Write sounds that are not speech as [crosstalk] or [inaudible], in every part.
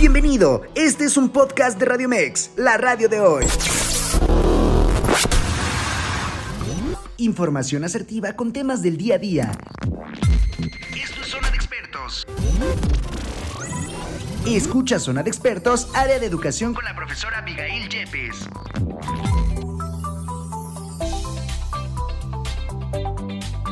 Bienvenido, este es un podcast de Radio Mex, la radio de hoy. Información asertiva con temas del día a día. Esto es Zona de Expertos. Escucha Zona de Expertos, área de educación con la profesora Abigail Yepes.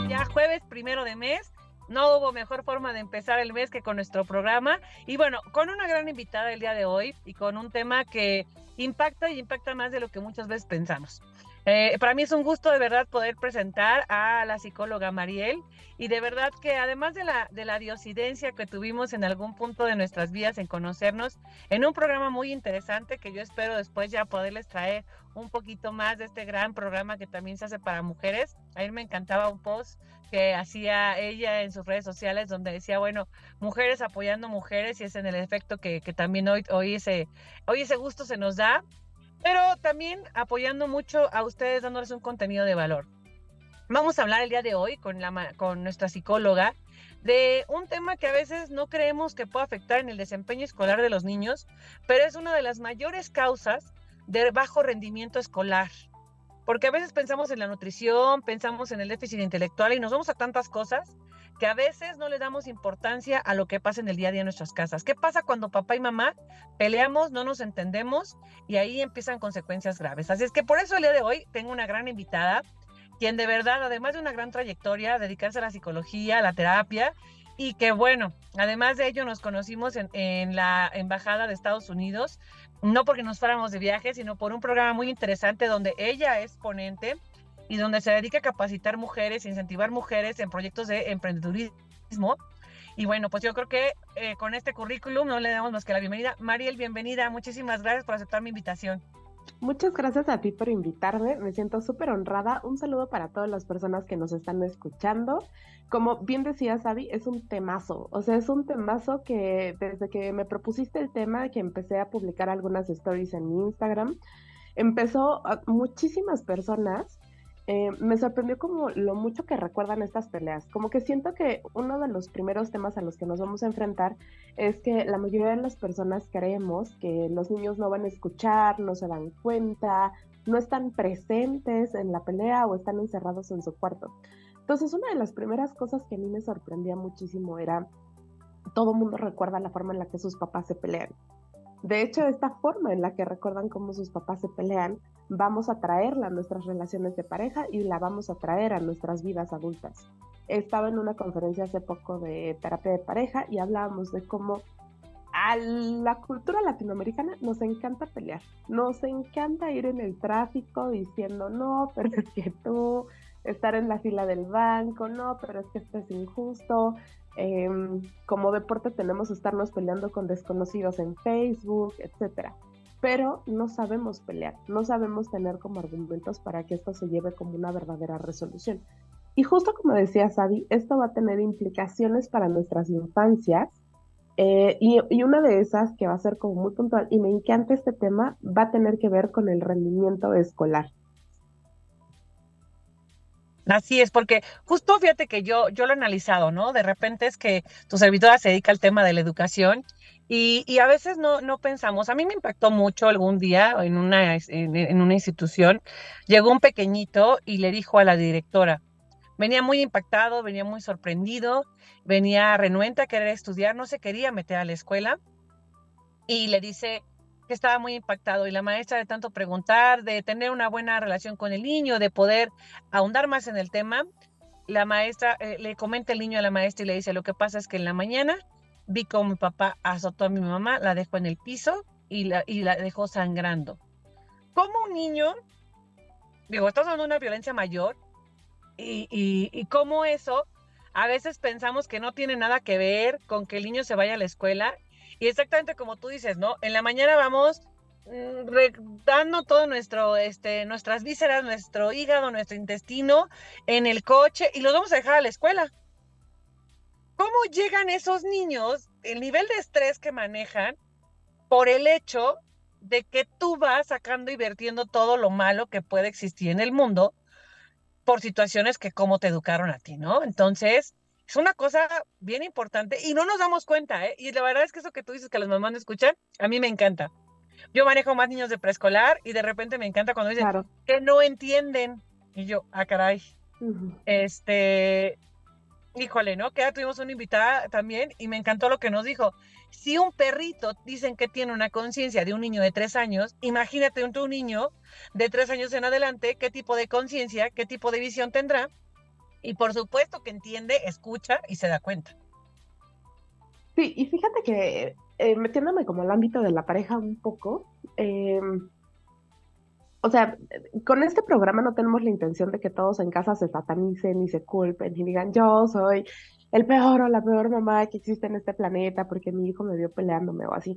Ya jueves primero de mes no hubo mejor forma de empezar el mes que con nuestro programa. Y bueno, con una gran invitada el día de hoy y con un tema que impacta y impacta más de lo que muchas veces pensamos. Eh, para mí es un gusto de verdad poder presentar a la psicóloga Mariel y de verdad que además de la, de la diosidencia que tuvimos en algún punto de nuestras vidas en conocernos, en un programa muy interesante que yo espero después ya poderles traer un poquito más de este gran programa que también se hace para mujeres. A mí me encantaba un post que hacía ella en sus redes sociales donde decía, bueno, mujeres apoyando mujeres y es en el efecto que, que también hoy, hoy, ese, hoy ese gusto se nos da pero también apoyando mucho a ustedes, dándoles un contenido de valor. Vamos a hablar el día de hoy con, la, con nuestra psicóloga de un tema que a veces no creemos que pueda afectar en el desempeño escolar de los niños, pero es una de las mayores causas de bajo rendimiento escolar. Porque a veces pensamos en la nutrición, pensamos en el déficit intelectual y nos vamos a tantas cosas que a veces no le damos importancia a lo que pasa en el día a día en nuestras casas. ¿Qué pasa cuando papá y mamá peleamos, no nos entendemos y ahí empiezan consecuencias graves? Así es que por eso el día de hoy tengo una gran invitada, quien de verdad, además de una gran trayectoria, dedicarse a la psicología, a la terapia, y que bueno, además de ello nos conocimos en, en la Embajada de Estados Unidos, no porque nos fuéramos de viaje, sino por un programa muy interesante donde ella es ponente y donde se dedica a capacitar mujeres, incentivar mujeres en proyectos de emprendedurismo. Y bueno, pues yo creo que eh, con este currículum no le damos más que la bienvenida. Mariel, bienvenida. Muchísimas gracias por aceptar mi invitación. Muchas gracias a ti por invitarme. Me siento súper honrada. Un saludo para todas las personas que nos están escuchando. Como bien decía Sabi, es un temazo. O sea, es un temazo que desde que me propusiste el tema, que empecé a publicar algunas stories en mi Instagram, empezó a muchísimas personas eh, me sorprendió como lo mucho que recuerdan estas peleas. Como que siento que uno de los primeros temas a los que nos vamos a enfrentar es que la mayoría de las personas creemos que los niños no van a escuchar, no se dan cuenta, no están presentes en la pelea o están encerrados en su cuarto. Entonces, una de las primeras cosas que a mí me sorprendía muchísimo era todo mundo recuerda la forma en la que sus papás se pelean. De hecho, esta forma en la que recuerdan cómo sus papás se pelean, vamos a traerla a nuestras relaciones de pareja y la vamos a traer a nuestras vidas adultas. Estaba en una conferencia hace poco de terapia de pareja y hablábamos de cómo a la cultura latinoamericana nos encanta pelear, nos encanta ir en el tráfico diciendo no, pero es que tú, estar en la fila del banco, no, pero es que esto es injusto, Em, como deporte tenemos estarnos peleando con desconocidos en Facebook, etcétera. Pero no sabemos pelear, no sabemos tener como argumentos para que esto se lleve como una verdadera resolución. Y justo como decía Sabi, esto va a tener implicaciones para nuestras infancias. Eh, y, y, una de esas que va a ser como muy puntual, y me encanta este tema, va a tener que ver con el rendimiento escolar. Así es, porque justo fíjate que yo, yo lo he analizado, ¿no? De repente es que tu servidora se dedica al tema de la educación y, y a veces no, no pensamos. A mí me impactó mucho algún día en una, en, una institución, llegó un pequeñito y le dijo a la directora, venía muy impactado, venía muy sorprendido, venía renuente a querer estudiar, no se quería meter a la escuela y le dice, que estaba muy impactado y la maestra de tanto preguntar, de tener una buena relación con el niño, de poder ahondar más en el tema, la maestra eh, le comenta el niño a la maestra y le dice, lo que pasa es que en la mañana vi como mi papá azotó a mi mamá, la dejó en el piso y la, y la dejó sangrando. Como un niño, digo, estamos de una violencia mayor y, y, y cómo eso, a veces pensamos que no tiene nada que ver con que el niño se vaya a la escuela y exactamente como tú dices, ¿no? En la mañana vamos mm, dando todo nuestro, este, nuestras vísceras, nuestro hígado, nuestro intestino en el coche y los vamos a dejar a la escuela. ¿Cómo llegan esos niños, el nivel de estrés que manejan por el hecho de que tú vas sacando y vertiendo todo lo malo que puede existir en el mundo por situaciones que como te educaron a ti, ¿no? Entonces, Es una cosa bien importante y no nos damos cuenta, ¿eh? Y la verdad es que eso que tú dices que las mamás no escuchan, a mí me encanta. Yo manejo más niños de preescolar y de repente me encanta cuando dicen que no entienden. Y yo, ah, caray. Este, híjole, ¿no? Que ya tuvimos una invitada también y me encantó lo que nos dijo. Si un perrito dicen que tiene una conciencia de un niño de tres años, imagínate un, un niño de tres años en adelante, qué tipo de conciencia, qué tipo de visión tendrá. Y por supuesto que entiende, escucha y se da cuenta. Sí, y fíjate que eh, metiéndome como al ámbito de la pareja un poco, eh, o sea, con este programa no tenemos la intención de que todos en casa se satanicen y se culpen y digan, yo soy el peor o la peor mamá que existe en este planeta porque mi hijo me vio peleándome o así.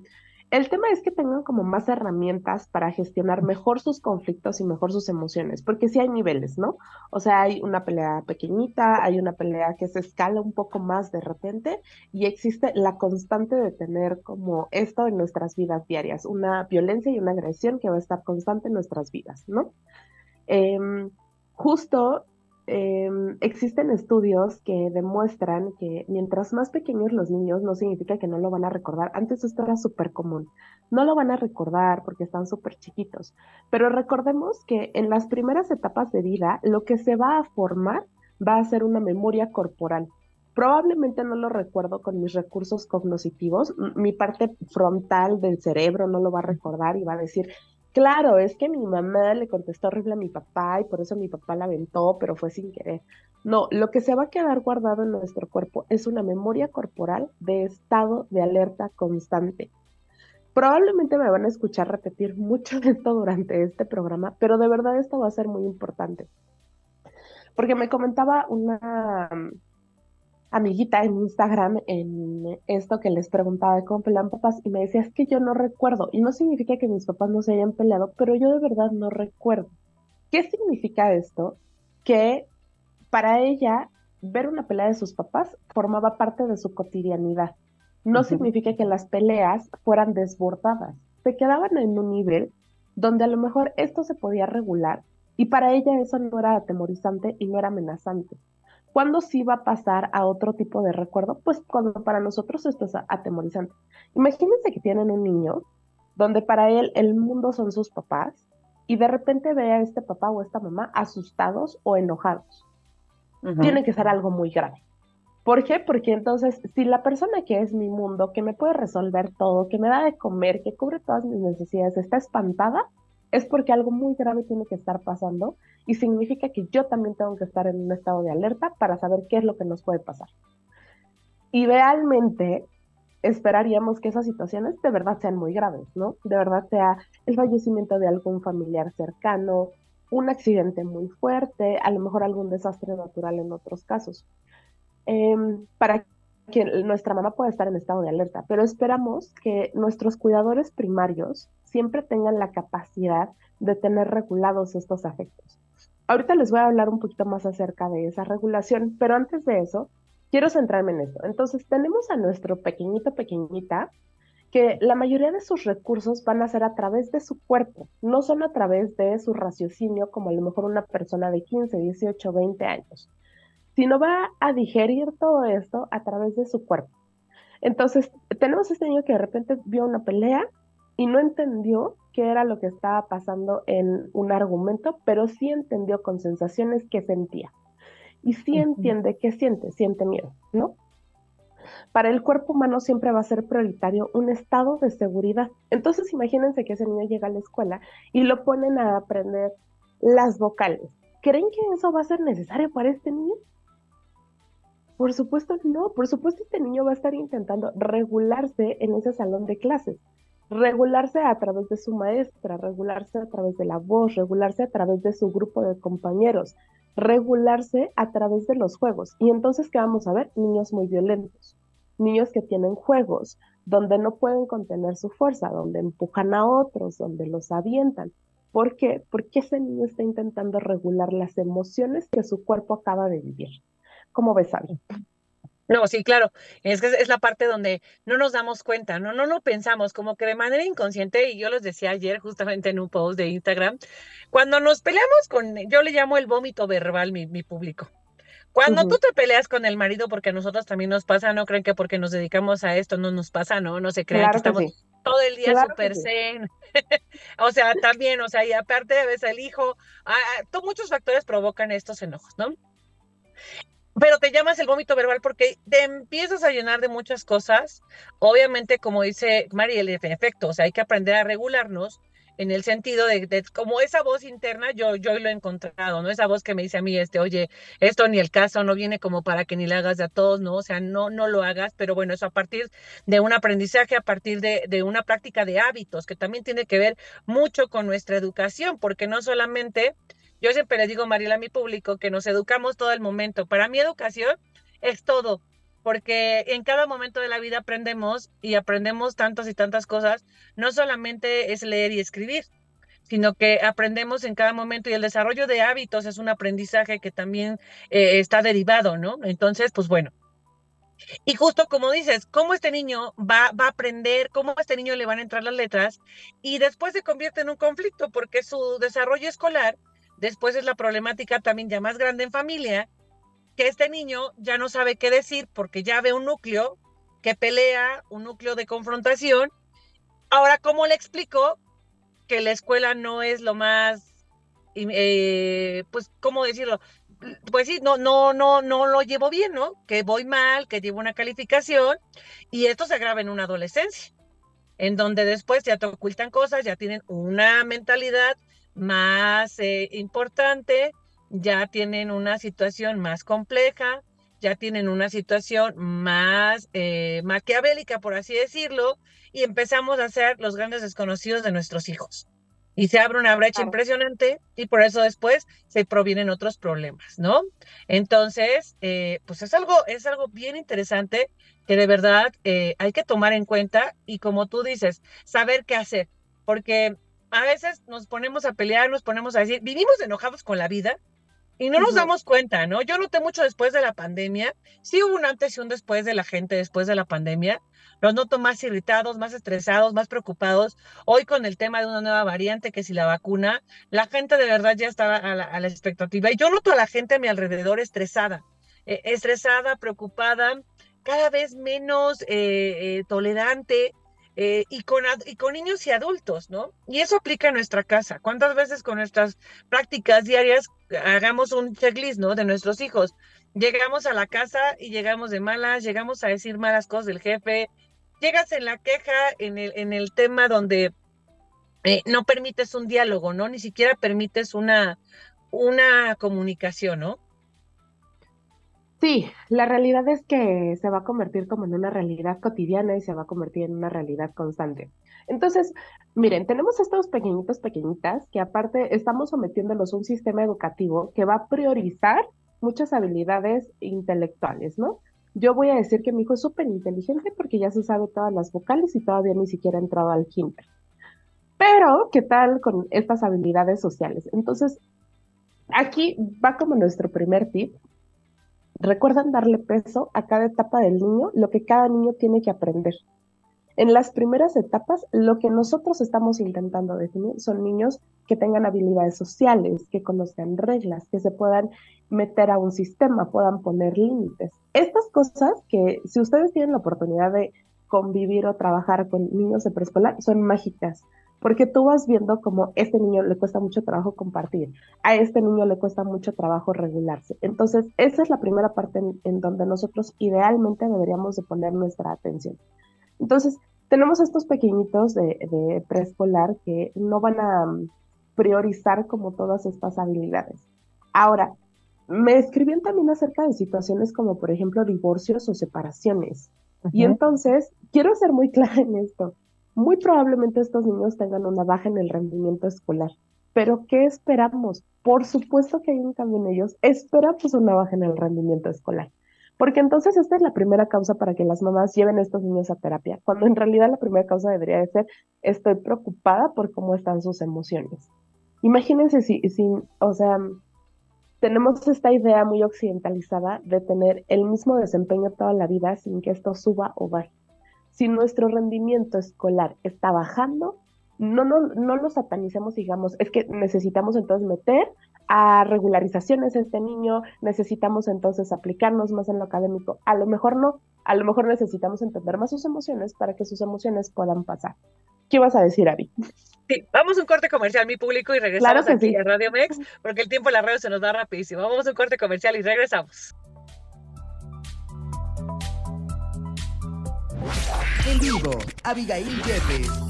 El tema es que tengan como más herramientas para gestionar mejor sus conflictos y mejor sus emociones, porque sí hay niveles, ¿no? O sea, hay una pelea pequeñita, hay una pelea que se escala un poco más de repente y existe la constante de tener como esto en nuestras vidas diarias, una violencia y una agresión que va a estar constante en nuestras vidas, ¿no? Em, justo Em, existen estudios que demuestran que mientras más pequeños los niños, no significa que no lo van a recordar. Antes esto era súper común. No lo van a recordar porque están súper chiquitos. Pero recordemos que en las primeras etapas de vida, lo que se va a formar va a ser una memoria corporal. Probablemente no lo recuerdo con mis recursos cognitivos. Mi parte frontal del cerebro no lo va a recordar y va a decir, Claro, es que mi mamá le contestó horrible a mi papá y por eso mi papá la aventó, pero fue sin querer. No, lo que se va a quedar guardado en nuestro cuerpo es una memoria corporal de estado de alerta constante. Probablemente me van a escuchar repetir mucho de esto durante este programa, pero de verdad esto va a ser muy importante. Porque me comentaba una, amiguita en Instagram en esto que les preguntaba de cómo pelean papás y me decía, es que yo no recuerdo. Y no significa que mis papás no se hayan peleado, pero yo de verdad no recuerdo. ¿Qué significa esto? Que para ella ver una pelea de sus papás formaba parte de su cotidianidad. No significa que las peleas fueran desbordadas. Se quedaban en un nivel donde a lo mejor esto se podía regular y para ella eso no era atemorizante y no era amenazante. ¿Cuándo sí va a pasar a otro tipo de recuerdo? Pues cuando para nosotros esto es atemorizante. Imagínense que tienen un niño donde para él el mundo son sus papás y de repente ve a este papá o esta mamá asustados o enojados. Tiene que ser algo muy grave. ¿Por qué? Porque entonces, si la persona que es mi mundo, que me puede resolver todo, que me da de comer, que cubre todas mis necesidades, está espantada, es porque algo muy grave tiene que estar pasando y significa que yo también tengo que estar en un estado de alerta para saber qué es lo que nos puede pasar. Idealmente, esperaríamos que esas situaciones de verdad sean muy graves, ¿no? De verdad sea el fallecimiento de algún familiar cercano, un accidente muy fuerte, a lo mejor algún desastre natural en otros casos. Em, para que nuestra mamá pueda estar en estado de alerta, pero esperamos que nuestros cuidadores primarios siempre tengan la capacidad de tener regulados estos afectos. Ahorita les voy a hablar un poquito más acerca de esa regulación, pero antes de eso, quiero centrarme en esto. Entonces, tenemos a nuestro pequeñito, pequeñita, que la mayoría de sus recursos van a ser a través de su cuerpo, no son a través de su raciocinio como a lo mejor una persona de 15, 18, 20 años sino va a digerir todo esto a través de su cuerpo. Entonces, tenemos este niño que de repente vio una pelea y no entendió qué era lo que estaba pasando en un argumento, pero sí entendió con sensaciones que sentía. Y sí entiende qué siente, siente miedo, ¿no? Para el cuerpo humano siempre va a ser prioritario un estado de seguridad. Entonces imagínense que ese niño llega a la escuela y lo ponen a aprender las vocales. ¿Creen que eso va a ser necesario para este niño? Por supuesto no, por supuesto este niño va a estar intentando regularse en ese salón de clases, regularse a través de su maestra, regularse a través de la voz, regularse a través de su grupo de compañeros, regularse a través de los juegos. Y entonces, ¿qué vamos a ver? Niños muy violentos, niños que tienen juegos donde no pueden contener su fuerza, donde empujan a otros, donde los avientan. ¿Por qué? Porque ese niño está intentando regular las emociones que su cuerpo acaba de vivir. ¿Cómo ves, Abby? No, sí, claro. Es que es la parte donde no nos damos cuenta, no, no lo pensamos, como que de manera inconsciente, y yo les decía ayer justamente en un post de Instagram, cuando nos peleamos con, yo le llamo el vómito verbal, mi, mi público. Cuando tú te peleas con el marido, porque a nosotros también nos pasa, no creen que porque nos dedicamos a esto no nos pasa, no, no se crean que estamos todo el día súper zen. [laughs] o sea, también, o sea, y aparte a veces el hijo, ah, muchos factores provocan estos enojos, ¿no? Pero te llamas el vómito verbal porque te empiezas a llenar de muchas cosas. Obviamente, como dice Mariel, en efecto, o sea, hay que aprender a regularnos en el sentido de, como esa voz interna, yo, yo lo he encontrado, ¿no? Esa voz que me dice a mí, este, oye, esto ni el caso, no viene como para que ni le hagas a todos, ¿no? O sea, no, no lo hagas, pero bueno, eso a partir de un aprendizaje, a partir de, de una práctica de hábitos, que también tiene que ver mucho con nuestra educación, porque no solamente, yo siempre le digo, Mariela, a mi público, que nos educamos todo el momento. Para mi educación es todo, porque en cada momento de la vida aprendemos y aprendemos tantas y tantas cosas. No solamente es leer y escribir, sino que aprendemos en cada momento y el desarrollo de hábitos es un aprendizaje que también eh, está derivado, ¿no? Entonces, pues bueno. Y justo como dices, cómo este niño va, va a aprender, cómo a este niño le van a entrar las letras y después se convierte en un conflicto porque su desarrollo escolar, después es la problemática también ya más grande en familia que este niño ya no sabe qué decir porque ya ve un núcleo que pelea, un núcleo de confrontación. Ahora, ¿cómo le explico que la escuela no es lo más, eh, pues, ¿cómo decirlo? Pues sí, no, no, no, no lo llevo bien, ¿no? Que voy mal, que llevo una calificación y esto se agrava en una adolescencia, en donde después ya te ocultan cosas, ya tienen una mentalidad más eh, importante, ya tienen una situación más compleja, ya tienen una situación más eh, maquiavélica, por así decirlo, y empezamos a ser los grandes desconocidos de nuestros hijos. Y se abre una brecha impresionante y por eso después se provienen otros problemas, ¿no? Entonces, eh, pues es algo, es algo bien interesante que de verdad eh, hay que tomar en cuenta y como tú dices, saber qué hacer, porque a veces nos ponemos a pelear, nos ponemos a decir, vivimos enojados con la vida, y no nos damos cuenta, ¿no? Yo noté mucho después de la pandemia, sí hubo un antes y un después de la gente después de la pandemia. Los noto más irritados, más estresados, más preocupados. Hoy con el tema de una nueva variante, que si la vacuna, la gente de verdad ya estaba a la, expectativa. Y yo noto a la gente a mi alrededor estresada, eh, estresada, preocupada, cada vez menos eh, eh, tolerante, eh, y, con, y con niños y adultos, ¿no? Y eso aplica a nuestra casa. ¿Cuántas veces con nuestras prácticas diarias hagamos un checklist, ¿no? De nuestros hijos. Llegamos a la casa y llegamos de malas, llegamos a decir malas cosas del jefe, llegas en la queja en el, en el tema donde eh, no permites un diálogo, ¿no? Ni siquiera permites una, una comunicación, ¿no? Sí, la realidad es que se va a convertir como en una realidad cotidiana y se va a convertir en una realidad constante. Entonces, miren, tenemos estos pequeñitos, pequeñitas, que aparte estamos sometiéndolos a un sistema educativo que va a priorizar muchas habilidades intelectuales, ¿no? Yo voy a decir que mi hijo es súper inteligente porque ya se sabe todas las vocales y todavía ni siquiera ha entrado al kinder. Pero, ¿qué tal con estas habilidades sociales? Entonces, aquí va como nuestro primer tip, Recuerdan darle peso a cada etapa del niño, lo que cada niño tiene que aprender. En las primeras etapas, lo que nosotros estamos intentando definir son niños que tengan habilidades sociales, que conozcan reglas, que se puedan meter a un sistema, puedan poner límites. Estas cosas que si ustedes tienen la oportunidad de convivir o trabajar con niños de preescolar, son mágicas porque tú vas viendo como este niño le cuesta mucho trabajo compartir, a este niño le cuesta mucho trabajo regularse. Entonces, esa es la primera parte en, donde nosotros idealmente deberíamos de poner nuestra atención. Entonces, tenemos estos pequeñitos de, preescolar que no van a mm, priorizar como todas estas habilidades. Ahora, me escribían también acerca de situaciones como, por ejemplo, divorcios o separaciones. Y entonces, quiero ser muy [laughs] clara en esto muy probablemente estos niños tengan una baja en el rendimiento escolar. Pero ¿qué esperamos? Por supuesto que hay un cambio en ellos. Esperamos una baja en el rendimiento escolar. Porque entonces esta es la primera causa para que las mamás lleven a estos niños a terapia, cuando en realidad la primera causa debería de ser estoy preocupada por cómo están sus emociones. Imagínense si, si, o sea, tenemos esta idea muy occidentalizada de tener el mismo desempeño toda la vida sin que esto suba o baje si nuestro rendimiento escolar está bajando, no, no, no lo satanicemos, digamos, es que necesitamos entonces meter a regularizaciones este niño, necesitamos entonces aplicarnos más en lo académico. A lo mejor no, a lo mejor necesitamos entender más sus emociones para que sus emociones puedan pasar. ¿Qué vas a decir, Ari? Sí, vamos a un corte comercial, mi público, y regresamos aquí a Radio Mex, porque el tiempo en la radio se nos da rapidísimo. Vamos a un corte comercial y regresamos. En vivo, Abigail Jeffes.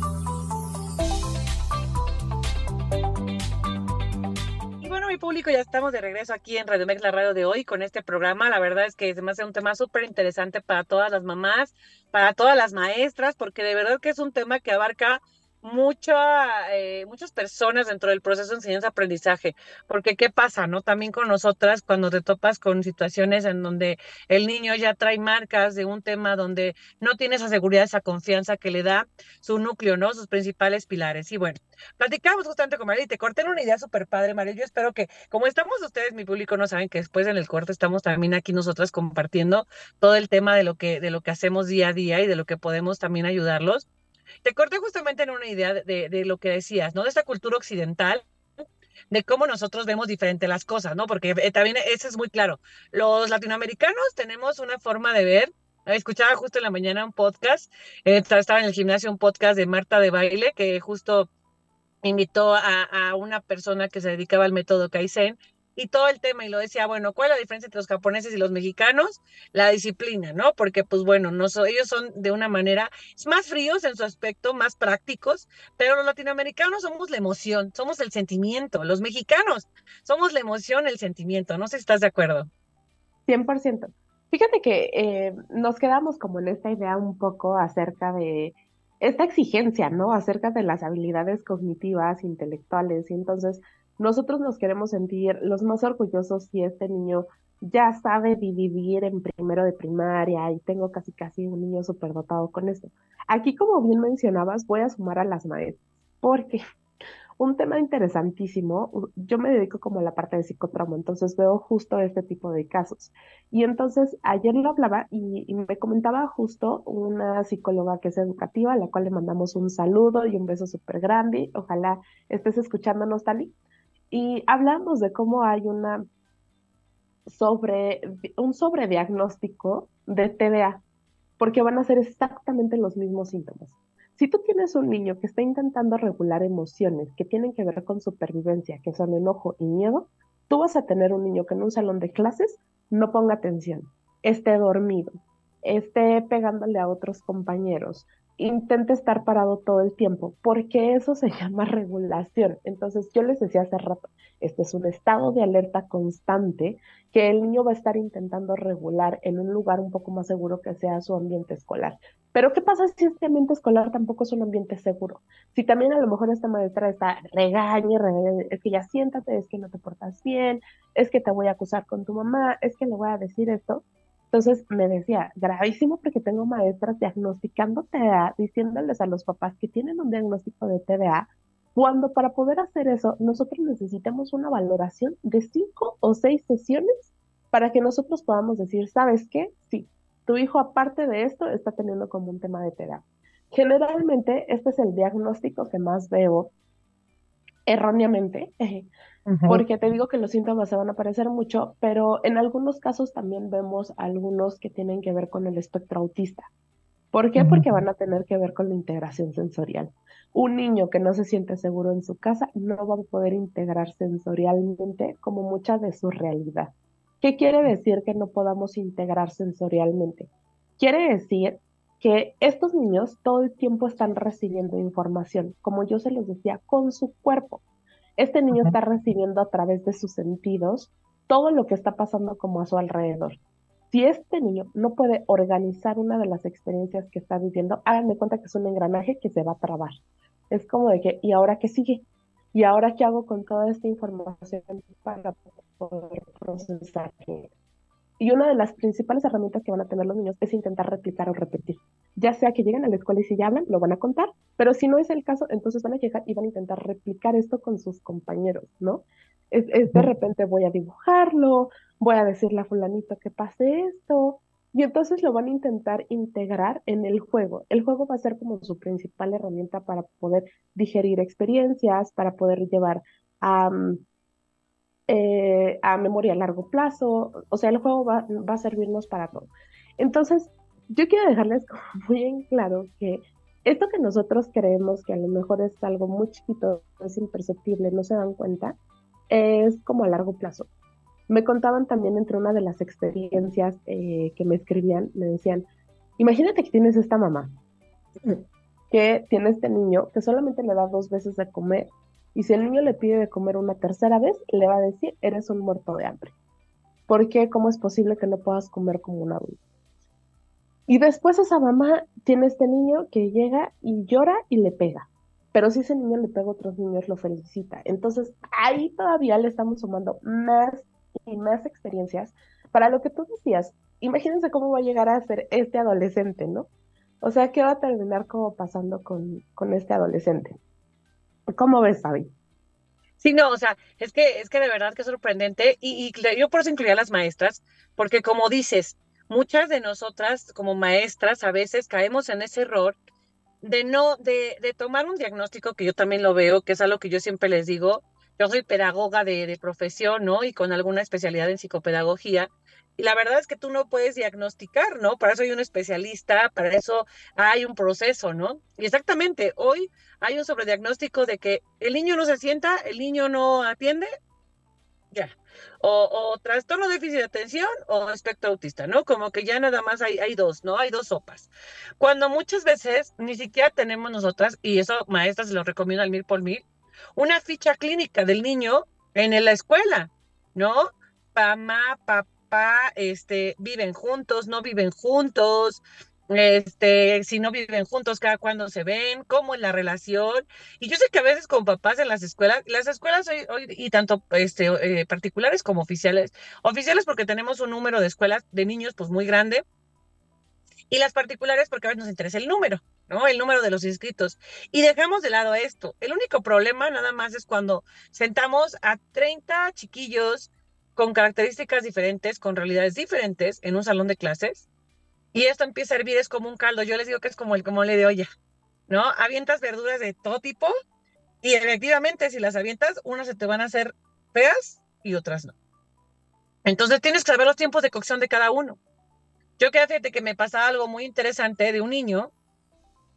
mi público, ya estamos de regreso aquí en Radio Mex, la radio de hoy, con este programa. La verdad es que se me hace un tema súper interesante para todas las mamás, para todas las maestras, porque de verdad que es un tema que abarca mucha, eh, muchas personas dentro del proceso de enseñanza-aprendizaje, porque ¿qué pasa, no? También con nosotras cuando te topas con situaciones en donde el niño ya trae marcas de un tema donde no tiene esa seguridad, esa confianza que le da su núcleo, ¿no? Sus principales pilares. Y bueno, platicamos justamente con María y te corté una idea súper padre, María. Yo espero que, como estamos ustedes, mi público, no saben que después en el corte estamos también aquí nosotras compartiendo todo el tema de lo que, de lo que hacemos día a día y de lo que podemos también ayudarlos te corté justamente en una idea de, lo que decías, ¿no? De esta cultura occidental de cómo nosotros vemos diferente las cosas, ¿no? Porque eh, también eso es muy claro. Los latinoamericanos tenemos una forma de ver. Escuchaba justo en la mañana un podcast, eh, estaba en el gimnasio un podcast de Marta de Baile, que justo invitó a, a una persona que se dedicaba al método Kaizen y todo el tema y lo decía, bueno, ¿cuál es la diferencia entre los japoneses y los mexicanos? La disciplina, ¿no? Porque pues bueno, no ellos son de una manera más fríos en su aspecto, más prácticos, pero los latinoamericanos somos la emoción, somos el sentimiento, los mexicanos somos la emoción, el sentimiento, no sé si estás de acuerdo. 100%. Fíjate que eh, nos quedamos como en esta idea un poco acerca de esta exigencia, ¿no? Acerca de las habilidades cognitivas, intelectuales, y entonces nosotros nos queremos sentir los más orgullosos si este niño ya sabe dividir en primero de primaria y tengo casi casi un niño superdotado con esto. Aquí, como bien mencionabas, voy a sumar a las maestras, porque un tema interesantísimo, yo me dedico como a la parte de psicotrauma, entonces veo justo este tipo de casos. Y entonces ayer lo hablaba y, y, me comentaba justo una psicóloga que es educativa, a la cual le mandamos un saludo y un beso súper grande. Ojalá estés escuchándonos, Tali. Y hablamos de cómo hay una sobre, un sobrediagnóstico de TDA, porque van a ser exactamente los mismos síntomas. Si tú tienes un niño que está intentando regular emociones que tienen que ver con supervivencia, que son enojo y miedo, tú vas a tener un niño que en un salón de clases no ponga atención, esté dormido, esté pegándole a otros compañeros, intente estar parado todo el tiempo, porque eso se [laughs] llama regulación. Entonces, yo les decía hace rato, este es un estado de alerta constante que el niño va a estar intentando regular en un lugar un poco más seguro que sea su ambiente escolar. Pero, ¿qué pasa si este ambiente escolar tampoco es un ambiente seguro? Si también a lo mejor esta maestra está regañe, regañe, es que ya siéntate, es que no te portas bien, es que te voy a acusar con tu mamá, es que le voy a decir esto, entonces me decía, gravísimo porque tengo maestras diagnosticando TDA, diciéndoles a los papás que tienen un diagnóstico de TDA, cuando para poder hacer eso nosotros necesitamos una valoración de cinco o seis sesiones para que nosotros podamos decir, ¿sabes qué? Sí, tu hijo aparte de esto está teniendo como un tema de TDA. Generalmente este es el diagnóstico que más veo erróneamente, [laughs] porque te digo que los síntomas se van a aparecer mucho, pero en algunos casos también vemos algunos que tienen que ver con el espectro autista. ¿Por qué? Porque van a tener que ver con la integración sensorial. Un niño que no se siente seguro en su casa no va a poder integrar sensorialmente como mucha de su realidad. ¿Qué quiere decir que no podamos integrar sensorialmente? Quiere decir que estos niños todo el tiempo están recibiendo información, como yo se los decía, con su cuerpo. Este niño está recibiendo a través de sus sentidos todo lo que está pasando como a su alrededor. Si este niño no puede organizar una de las experiencias que está viviendo, háganme cuenta que es un engranaje que se va a trabar. Es como de que, ¿y ahora qué sigue? ¿Y ahora qué hago con toda esta información para poder procesar? Y una de las principales herramientas que van a tener los niños es intentar replicar o repetir. Ya sea que lleguen a la escuela y si ya hablan, lo van a contar, pero si no es el caso, entonces van a llegar y van a intentar replicar esto con sus compañeros, ¿no? Es, de repente voy a dibujarlo, voy a decirle a fulanito que pase esto, y entonces lo van a intentar integrar en el juego. El juego va a ser como su principal herramienta para poder digerir experiencias, para poder llevar a eh, a memoria a largo plazo, o sea, el juego va, va a servirnos para todo. Entonces, yo quiero dejarles [laughs] muy en claro que esto que nosotros creemos que a lo mejor es algo muy chiquito, es imperceptible, no se dan cuenta, es como a largo plazo. Me contaban también entre una de las experiencias eh, que me escribían, me decían, imagínate que tienes esta mamá, que tiene este niño que solamente le da dos veces de comer, y si el niño le pide de comer una tercera vez, le va a decir, eres un muerto de hambre. ¿Por qué? ¿Cómo es posible que no puedas comer como un adulto? Y después esa mamá tiene este niño que llega y llora y le pega. Pero si ese niño le pega a otros niños, lo felicita. Entonces, ahí todavía le estamos sumando más y más experiencias para lo que tú decías. Imagínense cómo va a llegar a ser este adolescente, ¿no? O sea, ¿qué va a terminar como pasando con, con este adolescente? ¿Cómo ves, Fabi? Sí, no, o sea, es que, es que de verdad que es sorprendente y, yo por eso incluía a las maestras, porque como dices, muchas de nosotras como maestras a veces caemos en ese error de no, de, de, tomar un diagnóstico, que yo también lo veo, que es algo que yo siempre les digo, yo soy pedagoga de, de profesión, ¿no? Y con alguna especialidad en psicopedagogía, y la verdad es que tú no puedes diagnosticar, ¿no? Para eso hay un especialista, para eso hay un proceso, ¿no? Y exactamente, hoy hay un sobrediagnóstico de que el niño no se sienta, el niño no atiende, ya o, trastorno déficit de atención o espectro autista, ¿no? Como que ya nada más hay, dos, ¿no? Hay dos sopas. Cuando muchas veces ni siquiera tenemos nosotras, y eso maestras se lo recomiendo al mil por mil, una ficha clínica del niño en la escuela, ¿no? Mamá, papá, este, viven juntos, no viven juntos, este, si no viven juntos, cada cuando se ven, cómo es la relación. Y yo sé que a veces con papás en las escuelas, las escuelas hoy, hoy y tanto este, eh, particulares como oficiales, oficiales porque tenemos un número de escuelas de niños pues muy grande, y las particulares porque a veces nos interesa el número, ¿no? El número de los inscritos. Y dejamos de lado esto. El único problema nada más es cuando sentamos a 30 chiquillos con características diferentes, con realidades diferentes en un salón de clases y esto empieza a hervir, es como un caldo. Yo les digo que es como el mole de olla, ¿no? Avientas verduras de todo tipo y efectivamente si las avientas, unas se te van a hacer feas y otras no. Entonces tienes que saber los tiempos de cocción de cada uno. Yo que fíjate que me pasaba algo muy interesante de un niño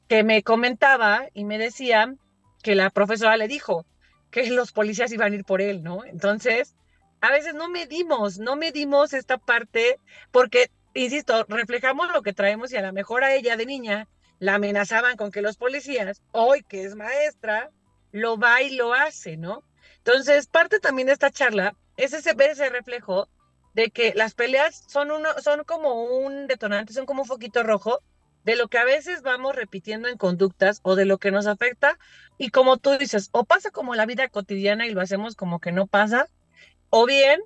que me comentaba y me decía que la profesora le dijo que los policías iban a ir por él, ¿no? Entonces, a veces no medimos, no medimos esta parte porque insisto, reflejamos lo que traemos y a lo mejor a ella de niña la amenazaban con que los policías, hoy que es maestra, lo va y lo hace, ¿no? Entonces, parte también de esta charla es ese, ese reflejo de que las peleas son, uno, son como un detonante, son como un foquito rojo de lo que a veces vamos repitiendo en conductas o de lo que nos afecta y como tú dices, o pasa como la vida cotidiana y lo hacemos como que no pasa, o bien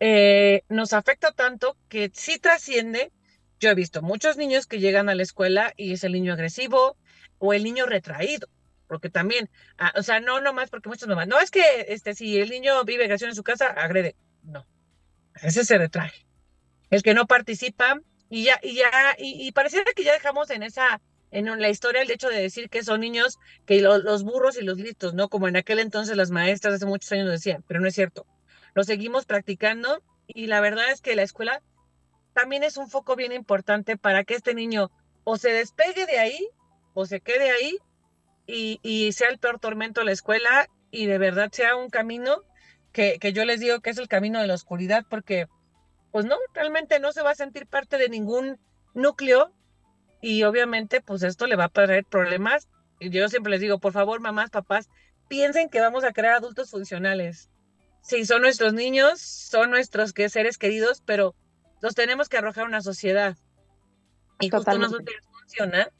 eh, nos afecta tanto que sí trasciende. Yo he visto muchos niños que llegan a la escuela y es el niño agresivo o el niño retraído, porque también, ah, o sea, no nomás porque muchos mamás, no es que este, si el niño vive agresión en su casa, agrede, no, ese se retrae. El que no participa y ya, y ya, y, pareciera que ya dejamos en esa, en la historia el hecho de decir que son niños, que los burros y los listos, ¿no? Como en aquel entonces las maestras hace muchos años decían, pero no es cierto lo seguimos practicando y la verdad es que la escuela también es un foco bien importante para que este niño o se despegue de ahí o se quede ahí y, sea el peor tormento de la escuela y de verdad sea un camino que, que yo les digo que es el camino de la oscuridad porque pues no, realmente no se va a sentir parte de ningún núcleo y obviamente pues esto le va a traer problemas. Y yo siempre les digo, por favor, mamás, papás, piensen que vamos a crear adultos funcionales. Sí, son nuestros niños, son nuestros que seres queridos, pero los tenemos que arrojar a una sociedad. Y justo nosotros funciona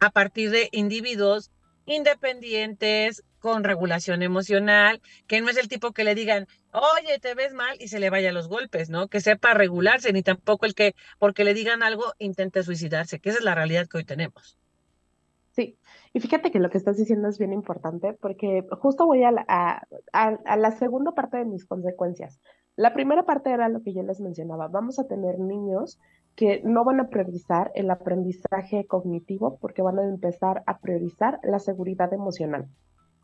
a partir de individuos independientes, con regulación emocional, que no es el tipo que le digan, oye, te ves mal y se le vaya los golpes, ¿no? Que sepa regularse, ni tampoco el que, porque le digan algo, intente suicidarse, que esa es la realidad que hoy tenemos. Sí, y fíjate que lo que estás diciendo es bien importante porque justo voy a la, segunda parte de mis consecuencias. La primera parte era lo que yo les mencionaba. Vamos a tener niños que no van a priorizar el aprendizaje cognitivo porque van a empezar a priorizar la seguridad emocional.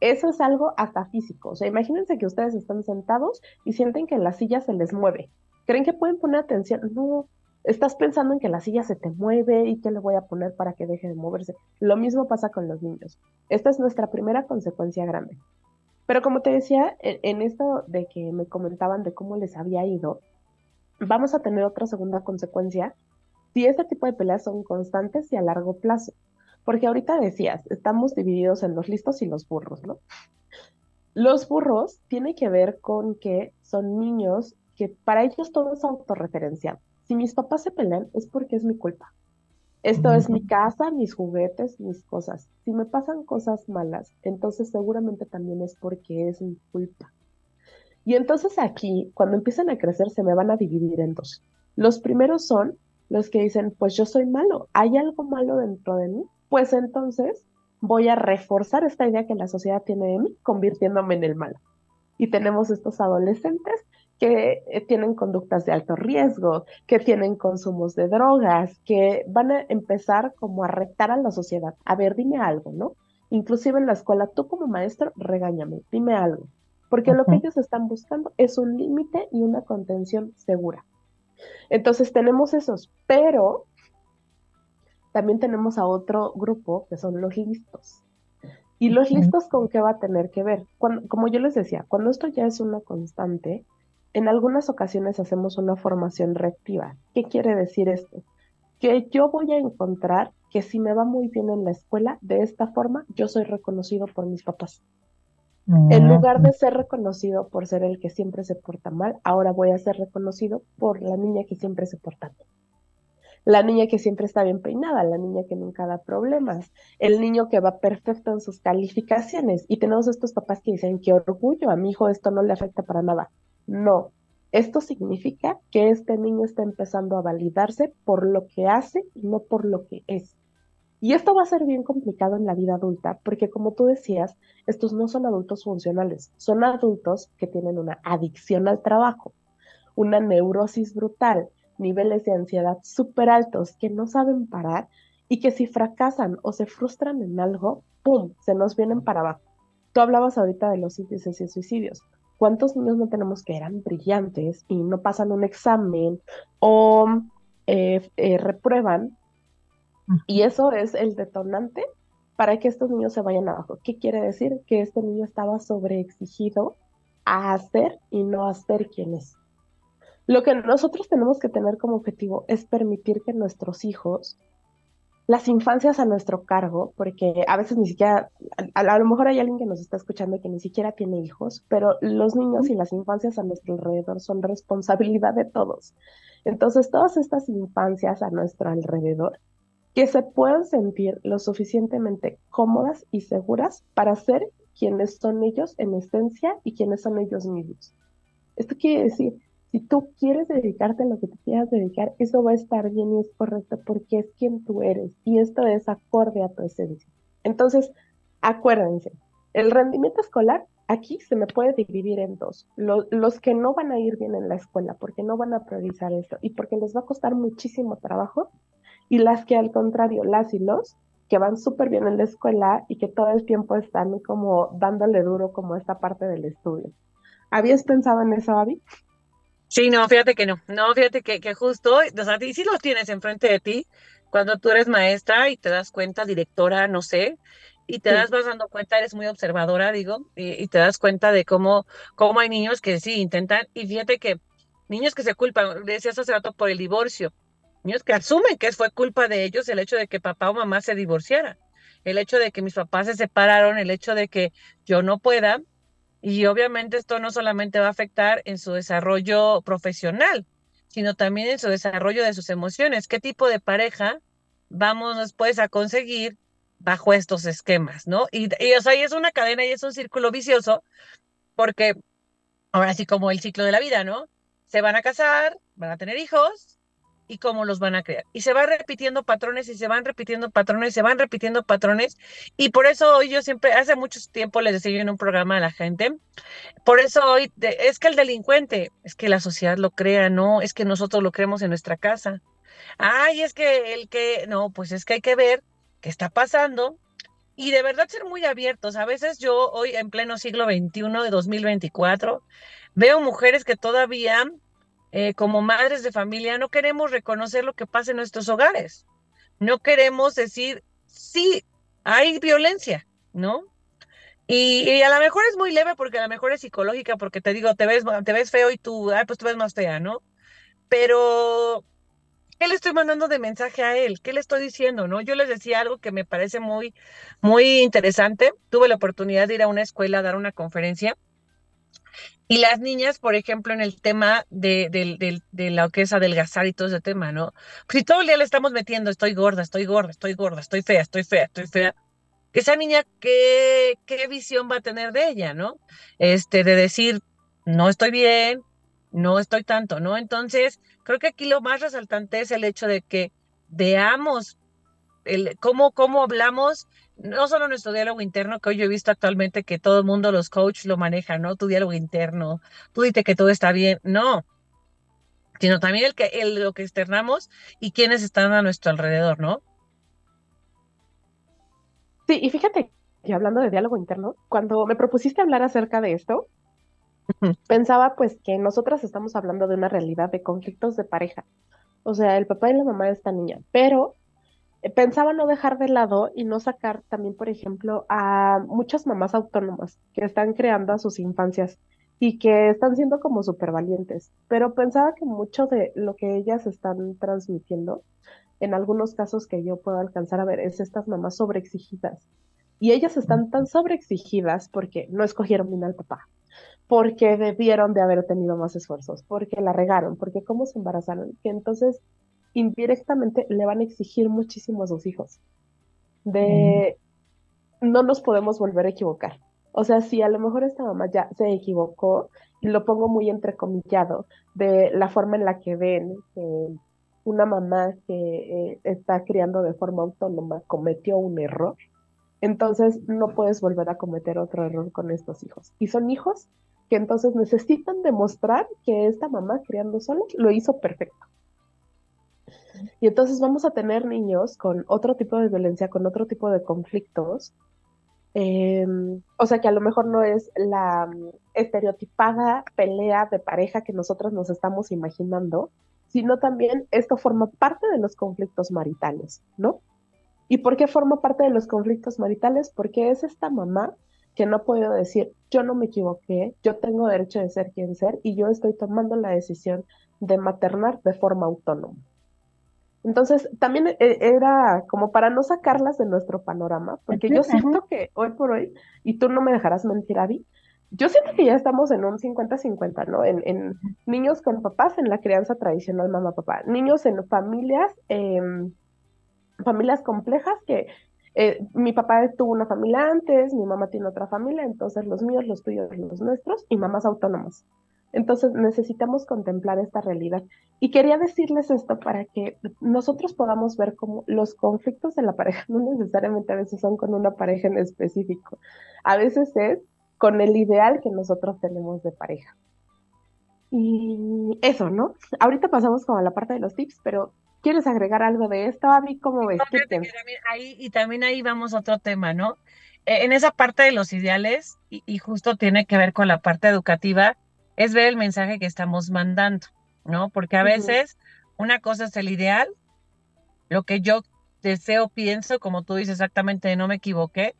Eso es algo hasta físico. O sea, imagínense que ustedes están sentados y sienten que la silla se les mueve. ¿Creen que pueden poner atención? No, estás pensando en que la silla se te mueve y qué le voy a poner para que deje de moverse. Lo mismo pasa con los niños. Esta es nuestra primera consecuencia grande. Pero como te decía, en, esto de que me comentaban de cómo les había ido, vamos a tener otra segunda consecuencia si este tipo de peleas son constantes y a largo plazo. Porque ahorita decías, estamos divididos en los listos y los burros, ¿no? Los burros tienen que ver con que son niños que para ellos todo es autorreferencial. Si mis papás se pelean es porque es mi culpa. Esto es mi casa, mis juguetes, mis cosas. Si me pasan cosas malas, entonces seguramente también es porque es mi culpa. Y entonces aquí, cuando empiezan a crecer, se me van a dividir en dos. Los primeros son los que dicen, pues yo soy malo, hay algo malo dentro de mí, pues entonces voy a reforzar esta idea que la sociedad tiene de mí, convirtiéndome en el malo. Y tenemos estos adolescentes que eh, tienen conductas de alto riesgo, que tienen consumos de drogas, que van a empezar como a retar a la sociedad. A ver, dime algo, ¿no? Inclusive en la escuela, tú como maestro, regáñame, dime algo. Porque lo que ellos están buscando es un límite y una contención segura. Entonces tenemos esos, pero también tenemos a otro grupo que son los listos. ¿Y los listos con qué va a tener que ver? como yo les decía, cuando esto ya es una constante, en algunas ocasiones hacemos una formación reactiva. ¿Qué quiere decir esto? Que yo voy a encontrar que si me va muy bien en la escuela, de esta forma yo soy reconocido por mis papás. En lugar de ser reconocido por ser el que siempre se porta mal, ahora voy a ser reconocido por la niña que siempre se porta bien. La niña que siempre está bien peinada, la niña que nunca da problemas, el niño que va perfecto en sus calificaciones. Y tenemos estos papás que dicen, qué orgullo, a mi hijo esto no le afecta para nada. No, esto significa que este niño está empezando a validarse por lo que hace y no por lo que es. Y esto va a ser bien complicado en la vida adulta, porque como tú decías, estos no son adultos funcionales, son adultos que tienen una adicción al trabajo, una neurosis brutal, niveles de ansiedad súper altos que no saben parar y que si fracasan o se frustran en algo, ¡pum!, se nos vienen para abajo. Tú hablabas ahorita de los índices de suicidios. ¿Cuántos niños no tenemos que eran brillantes y no pasan un examen o eh, eh, reprueban? Y eso es el detonante para que estos niños se vayan abajo. ¿Qué quiere decir? Que este niño estaba sobreexigido a hacer y no a ser quien es. Lo que nosotros tenemos que tener como objetivo es permitir que nuestros hijos las infancias a nuestro cargo, porque a veces ni siquiera, a, lo mejor hay alguien que nos está escuchando que ni siquiera tiene hijos, pero los niños y las infancias a nuestro alrededor son responsabilidad de todos. Entonces, todas estas infancias a nuestro alrededor, que se puedan sentir lo suficientemente cómodas y seguras para ser quienes son ellos en esencia y quienes son ellos mismos. Esto quiere decir si tú quieres dedicarte a lo que te quieras dedicar, eso va a estar bien y es correcto porque es quien tú eres y esto es acorde a tu esencia. Entonces, acuérdense, el rendimiento escolar aquí se me puede dividir en dos. Los, que no van a ir bien en la escuela porque no van a priorizar esto y porque les va a costar muchísimo trabajo y las que al contrario, las y los que van súper bien en la escuela y que todo el tiempo están como dándole duro como esta parte del estudio. ¿Habías pensado en eso, Abby? Sí, no, fíjate que no. No, fíjate que, que justo, o sea, sí los tienes enfrente de ti cuando tú eres maestra y te das cuenta, directora, no sé, y te das vas dando cuenta, eres muy observadora, digo, y, te das cuenta de cómo, cómo hay niños que sí intentan, y fíjate que niños que se culpan, decías hace rato por el divorcio, niños que asumen que fue culpa de ellos el hecho de que papá o mamá se divorciara, el hecho de que mis papás se separaron, el hecho de que yo no pueda, y obviamente esto no solamente va a afectar en su desarrollo profesional, sino también en su desarrollo de sus emociones. ¿Qué tipo de pareja vamos después a conseguir bajo estos esquemas, no? Y, y o sea, y es una cadena y es un círculo vicioso, porque ahora sí como el ciclo de la vida, ¿no? Se van a casar, van a tener hijos, y cómo los van a crear. Y se van repitiendo patrones y se van repitiendo patrones y se van repitiendo patrones. Y por eso hoy yo siempre, hace mucho tiempo les decía yo en un programa a la gente, por eso hoy es que el delincuente, es que la sociedad lo crea, no, es que nosotros lo creemos en nuestra casa. Ay, es que el que, no, pues es que hay que ver qué está pasando y de verdad ser muy abiertos. A veces yo hoy en pleno siglo XXI de 2024 veo mujeres que todavía eh, como madres de familia no queremos reconocer lo que pasa en nuestros hogares. No queremos decir, sí, hay violencia, ¿no? Y, a lo mejor es muy leve porque a lo mejor es psicológica, porque te digo, te ves, te ves feo y tú, ay, pues tú ves más fea, ¿no? Pero, ¿qué le estoy mandando de mensaje a él? ¿Qué le estoy diciendo, no? Yo les decía algo que me parece muy, muy interesante. Tuve la oportunidad de ir a una escuela a dar una conferencia. Y las niñas, por ejemplo, en el tema de, de, de, lo que es adelgazar y todo ese tema, ¿no? Si todo el día le estamos metiendo, estoy gorda, estoy gorda, estoy gorda, estoy fea, estoy fea, estoy fea, esa niña, ¿qué, qué visión va a tener de ella, no? Este, de decir, no estoy bien, no estoy tanto, ¿no? Entonces, creo que aquí lo más resaltante es el hecho de que veamos el, cómo, cómo hablamos, no solo nuestro diálogo interno, que hoy yo he visto actualmente que todo el mundo, los coaches lo manejan, ¿no? Tu diálogo interno, tú dices que todo está bien, no, sino también el que, el, lo que externamos y quienes están a nuestro alrededor, ¿no? Sí, y fíjate que hablando de diálogo interno, cuando me propusiste hablar acerca de esto, pensaba pues que nosotras estamos hablando de una realidad de conflictos de pareja. O sea, el papá y la mamá de esta niña, pero pensaba no dejar de lado y no sacar también, por ejemplo, a muchas mamás autónomas que están creando a sus infancias y que están siendo como súper valientes, pero pensaba que mucho de lo que ellas están transmitiendo en algunos casos que yo puedo alcanzar a ver es estas mamás sobreexigidas. Y ellas están tan sobreexigidas porque no escogieron bien al papá, porque debieron de haber tenido más esfuerzos, porque la regaron, porque cómo se embarazaron, que entonces indirectamente le van a exigir muchísimo a sus hijos. De no nos podemos volver a equivocar. O sea, si a lo mejor esta mamá ya se equivocó, y lo pongo muy entrecomillado, de la forma en la que ven que una mamá que eh, está criando de forma autónoma cometió un error, entonces no puedes volver a cometer otro error con estos hijos. Y son hijos que entonces necesitan demostrar que esta mamá criando sola lo hizo perfecto. Y entonces vamos a tener niños con otro tipo de violencia, con otro tipo de conflictos. Em, o sea que a lo mejor no es la mm, estereotipada pelea de pareja que nosotros nos estamos imaginando, sino también esto forma parte de los conflictos maritales, ¿no? ¿Y por qué forma parte de los conflictos maritales? Porque es esta mamá que no puede decir, yo no me equivoqué, yo tengo derecho de ser quien ser y yo estoy tomando la decisión de maternar de forma autónoma. Entonces, también eh, era como para no sacarlas de nuestro panorama, porque yo siento que hoy por hoy, y tú no me dejarás mentir, Abby, yo siento que ya estamos en un 50-50, ¿no? En, niños con papás en la crianza tradicional mamá-papá, niños en familias, em, familias complejas que eh, mi papá tuvo una familia antes, mi mamá tiene otra familia, entonces los míos, los tuyos, los nuestros, y mamás autónomas. Entonces necesitamos contemplar esta realidad. Y quería decirles esto para que nosotros podamos ver cómo los conflictos de la pareja [laughs] no necesariamente a veces son con una pareja en específico. A veces es con el ideal que nosotros tenemos de pareja. Y eso, ¿no? Ahorita pasamos como a la parte de los tips, pero ¿quieres agregar algo de esto, Abby? ¿Cómo ves? ahí, y también ahí vamos a otro tema, ¿no? E, en esa parte de los ideales, y, justo tiene que ver con la parte educativa, es ver el mensaje que estamos mandando, ¿no? Porque a veces una cosa es el ideal, lo que yo deseo, pienso, como tú dices exactamente, no me equivoqué,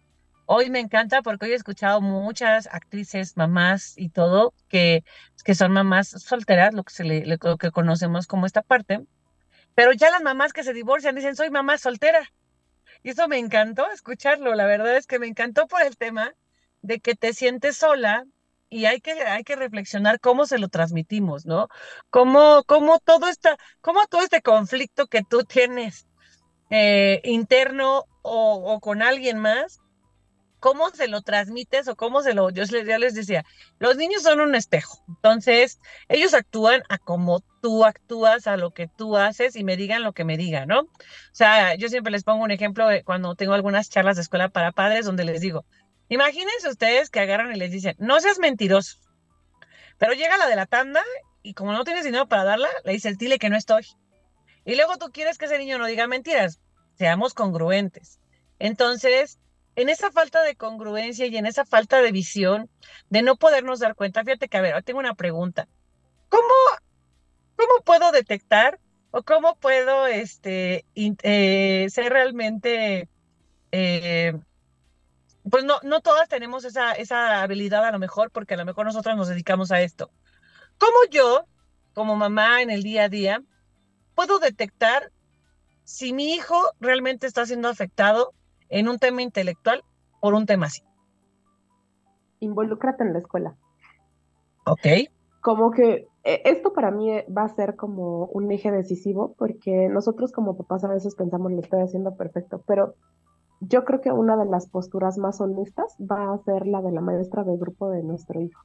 Hoy me encanta porque hoy he escuchado muchas actrices, mamás y todo, que, que son mamás solteras, lo que, se le, lo que conocemos como esta parte. Pero ya las mamás que se divorcian dicen, soy mamá soltera. Y eso me encantó escucharlo. La verdad es que me encantó por el tema de que te sientes sola y hay que, hay que reflexionar cómo se lo transmitimos, ¿no? Cómo, cómo, todo, esta, cómo todo este conflicto que tú tienes eh, interno o, con alguien más, cómo se lo transmites o cómo se lo, yo ya les decía, los niños son un espejo, entonces ellos actúan a como tú actúas, a lo que tú haces y me digan lo que me digan, ¿no? O sea, yo siempre les pongo un ejemplo cuando tengo algunas charlas de escuela para padres donde les digo, imagínense ustedes que agarran y les dicen, no seas mentiroso, pero llega la de la tanda y como no tienes dinero para darla, le dices, dile que no estoy. Y luego tú quieres que ese niño no diga mentiras, seamos congruentes. Entonces, en esa falta de congruencia y en esa falta de visión, de no podernos dar cuenta, fíjate que, a ver, tengo una pregunta. ¿Cómo, cómo puedo detectar o cómo puedo este, eh, ser realmente, eh, pues no, no todas tenemos esa, esa habilidad a lo mejor, porque a lo mejor nosotras nos dedicamos a esto. ¿Cómo yo, como mamá en el día a día, puedo detectar si mi hijo realmente está siendo afectado en un tema intelectual por un tema así. Involúcrate en la escuela. Ok. Como que e, esto para mí va a ser como un eje decisivo porque nosotros como papás a veces pensamos lo estoy haciendo perfecto, pero yo creo que una de las posturas más honestas va a ser la de la maestra de grupo de nuestro hijo.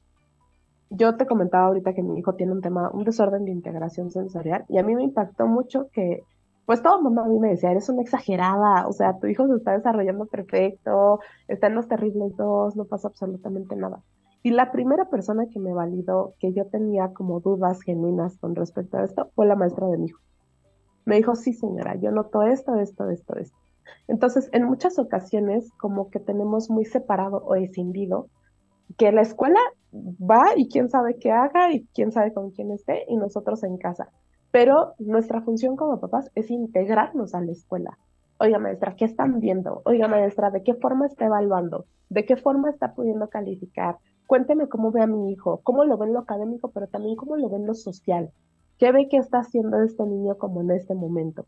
Yo te comentaba ahorita que mi hijo tiene un tema, un desorden de integración sensorial y a mí me impactó mucho que pues todo el mundo a mí me decía, eres una exagerada, o sea, tu hijo se está desarrollando perfecto, está en los terribles dos, no pasa absolutamente nada. Y la primera persona que me validó que yo tenía como dudas genuinas con respecto a esto fue la maestra de mi hijo. Me dijo, sí señora, yo noto esto, esto, esto, esto. Entonces, en muchas ocasiones, como que tenemos muy separado o escindido que la escuela va y quién sabe qué haga y quién sabe con quién esté y nosotros en casa. Pero nuestra función como papás es integrarnos a la escuela. Oiga, maestra, ¿qué están viendo? Oiga, maestra, ¿de qué forma está evaluando? ¿De qué forma está pudiendo calificar? Cuénteme cómo ve a mi hijo, cómo lo ve en lo académico, pero también cómo lo ve en lo social. ¿Qué ve que está haciendo este niño como en este momento?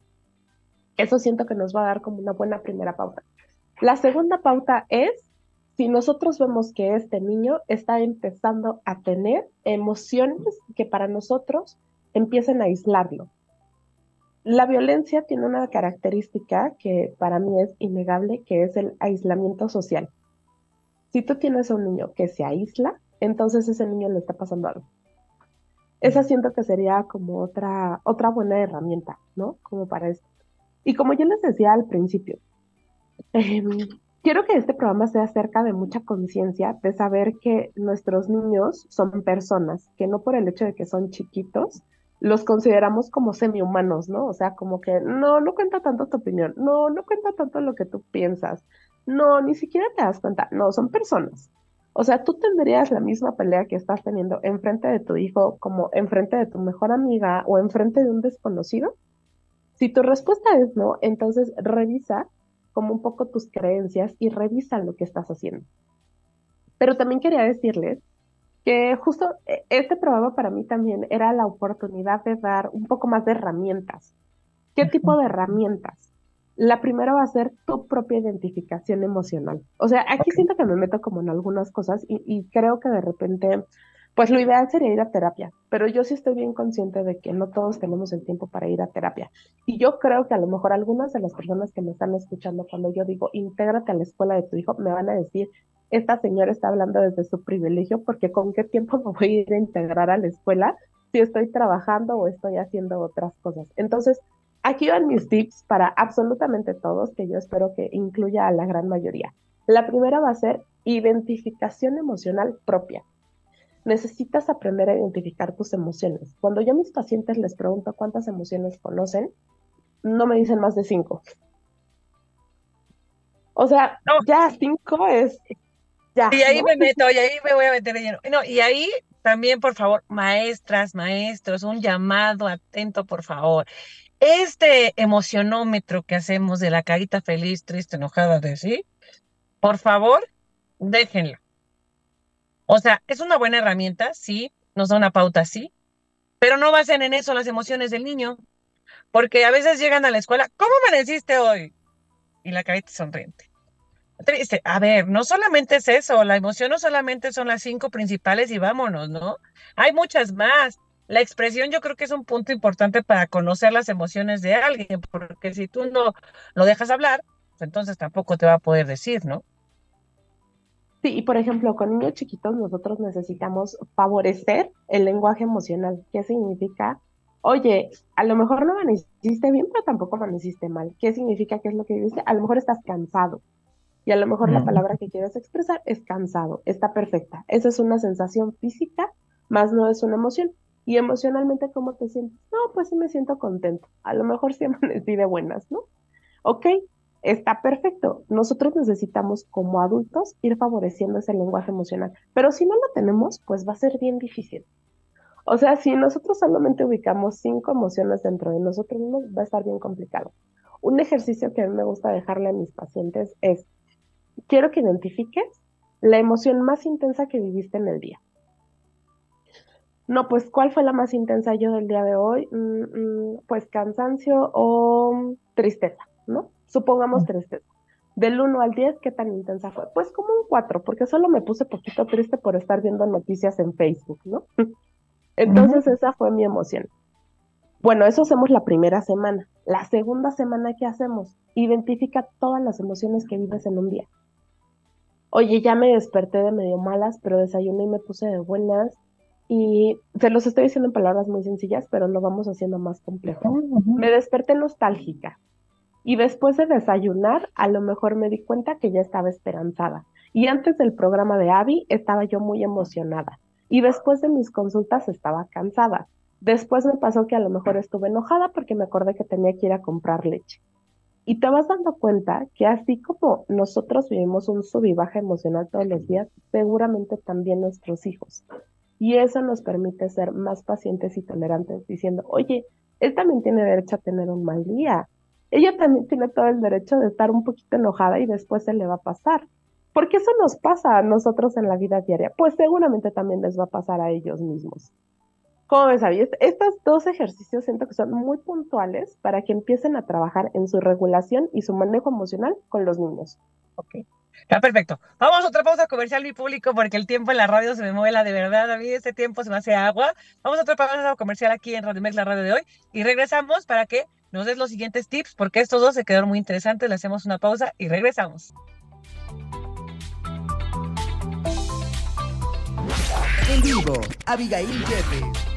Eso siento que nos va a dar como una buena primera pauta. La segunda pauta es si nosotros vemos que este niño está empezando a tener emociones que para nosotros empiecen a aislarlo. La violencia tiene una característica que para mí es innegable, que es el aislamiento social. Si tú tienes a un niño que se aísla, entonces ese niño le está pasando algo. Esa siento que sería como otra, otra buena herramienta, ¿no? Como para esto. Y como yo les decía al principio, em, quiero que este programa sea acerca de mucha conciencia, de saber que nuestros niños son personas, que no por el hecho de que son chiquitos, los consideramos como semi-humanos, ¿no? O sea, como que no, no cuenta tanto tu opinión, no, no cuenta tanto lo que tú piensas, no, ni siquiera te das cuenta, no, son personas. O sea, tú tendrías la misma pelea que estás teniendo enfrente de tu hijo como enfrente de tu mejor amiga o enfrente de un desconocido. Si tu respuesta es no, entonces revisa como un poco tus creencias y revisa lo que estás haciendo. Pero también quería decirles que justo eh, este programa para mí también era la oportunidad de dar un poco más de herramientas. ¿Qué tipo de herramientas? La primera va a ser tu propia identificación emocional. O sea, aquí siento que me meto como en algunas cosas y, y, creo que de repente, pues lo ideal sería ir a terapia, pero yo sí estoy bien consciente de que no todos tenemos el tiempo para ir a terapia. Y yo creo que a lo mejor algunas de las personas que me están escuchando cuando yo digo, intégrate a la escuela de tu hijo, me van a decir, esta señora está hablando desde su privilegio porque con qué tiempo [laughs] me voy a ir a integrar a la escuela si estoy trabajando o estoy haciendo otras cosas. Entonces, aquí van mis tips para absolutamente todos, que yo espero que incluya a la gran mayoría. La primera va a ser identificación emocional propia. Necesitas aprender a identificar tus emociones. Cuando yo a mis pacientes les pregunto cuántas emociones conocen, no me dicen más de cinco. O sea, ya cinco es y ahí me meto, y ahí me voy a meter lleno. No, y ahí también, por favor, maestras, maestros, un llamado atento, por favor. Este emocionómetro que hacemos de la carita feliz, triste, enojada, de sí, por favor, déjenlo. O sea, es una buena herramienta, sí, nos da una pauta, sí, pero no basen en eso las emociones del niño, porque a veces llegan a la escuela, ¿cómo amaneciste hoy? Y la carita sonriente triste. A ver, no solamente es eso, la emoción no solamente son las cinco principales y vámonos, ¿no? Hay muchas más. La expresión yo creo que es un punto importante para conocer las emociones de alguien, porque si tú no lo dejas hablar, pues entonces tampoco te va a poder decir, ¿no? Sí, y por ejemplo, con niños chiquitos nosotros necesitamos favorecer el lenguaje emocional. ¿Qué significa? Oye, a lo mejor no amaneciste bien, pero tampoco amaneciste mal. ¿Qué significa? ¿Qué es lo que dice? A lo mejor estás cansado. Y a lo mejor la palabra que quieres expresar es cansado, está perfecta. Esa es una sensación física, más no es una emoción. Y emocionalmente, ¿cómo te sientes? No, pues sí me siento contento. A lo mejor sí [laughs] amanecí de buenas, ¿no? Ok, está perfecto. Nosotros necesitamos como adultos ir favoreciendo ese lenguaje emocional, pero si no lo tenemos, pues va a ser bien difícil. O sea, si nosotros solamente ubicamos cinco emociones dentro de nosotros mismos, va a estar bien complicado. Un ejercicio que a mí me gusta dejarle a mis pacientes es, quiero que identifiques la emoción más intensa que viviste en el día. No, pues, ¿cuál fue la más intensa yo del día de hoy? Mm, mm, pues cansancio o tristeza, ¿no? Supongamos tristeza. Del 1 al 10, ¿qué tan intensa fue? Pues como un 4, porque solo me puse poquito triste por estar viendo noticias en Facebook, ¿no? [laughs] Entonces esa fue mi emoción. Bueno, eso hacemos la primera semana. La segunda semana, ¿qué hacemos? Identifica todas las emociones que vives en un día. Oye, ya me desperté de medio malas, pero desayuné y me puse de buenas. Y se los estoy diciendo en palabras muy sencillas, pero lo vamos haciendo más complejo. Me desperté nostálgica. Y después de desayunar, a lo mejor me di cuenta que ya estaba esperanzada. Y antes del programa de Abby, estaba yo muy emocionada. Y después de mis consultas estaba cansada. Después me pasó que a lo mejor estuve enojada porque me acordé que tenía que ir a comprar leche. Y te vas dando cuenta que así como nosotros vivimos un sub y baja emocional todos los días, seguramente también nuestros hijos. Y eso nos permite ser más pacientes y tolerantes diciendo, oye, él también tiene derecho a tener un mal día. Ella también tiene todo el derecho de estar un poquito enojada y después se le va a pasar. Porque eso nos pasa a nosotros en la vida diaria. Pues seguramente también les va a pasar a ellos mismos. ¿Cómo ves, Abby? Estos dos ejercicios siento que son muy puntuales para que empiecen a trabajar en su regulación y su manejo emocional con los niños. Ok. Está perfecto. Vamos a otra pausa comercial, mi público, porque el tiempo en la radio se me mueve de verdad. A mí este tiempo se me hace agua. Vamos a otra pausa comercial aquí en Radio Mex, la radio de hoy, y regresamos para que nos des los siguientes tips, porque estos dos se quedaron muy interesantes. Le hacemos una pausa y regresamos. En vivo, Abigail Jeffes.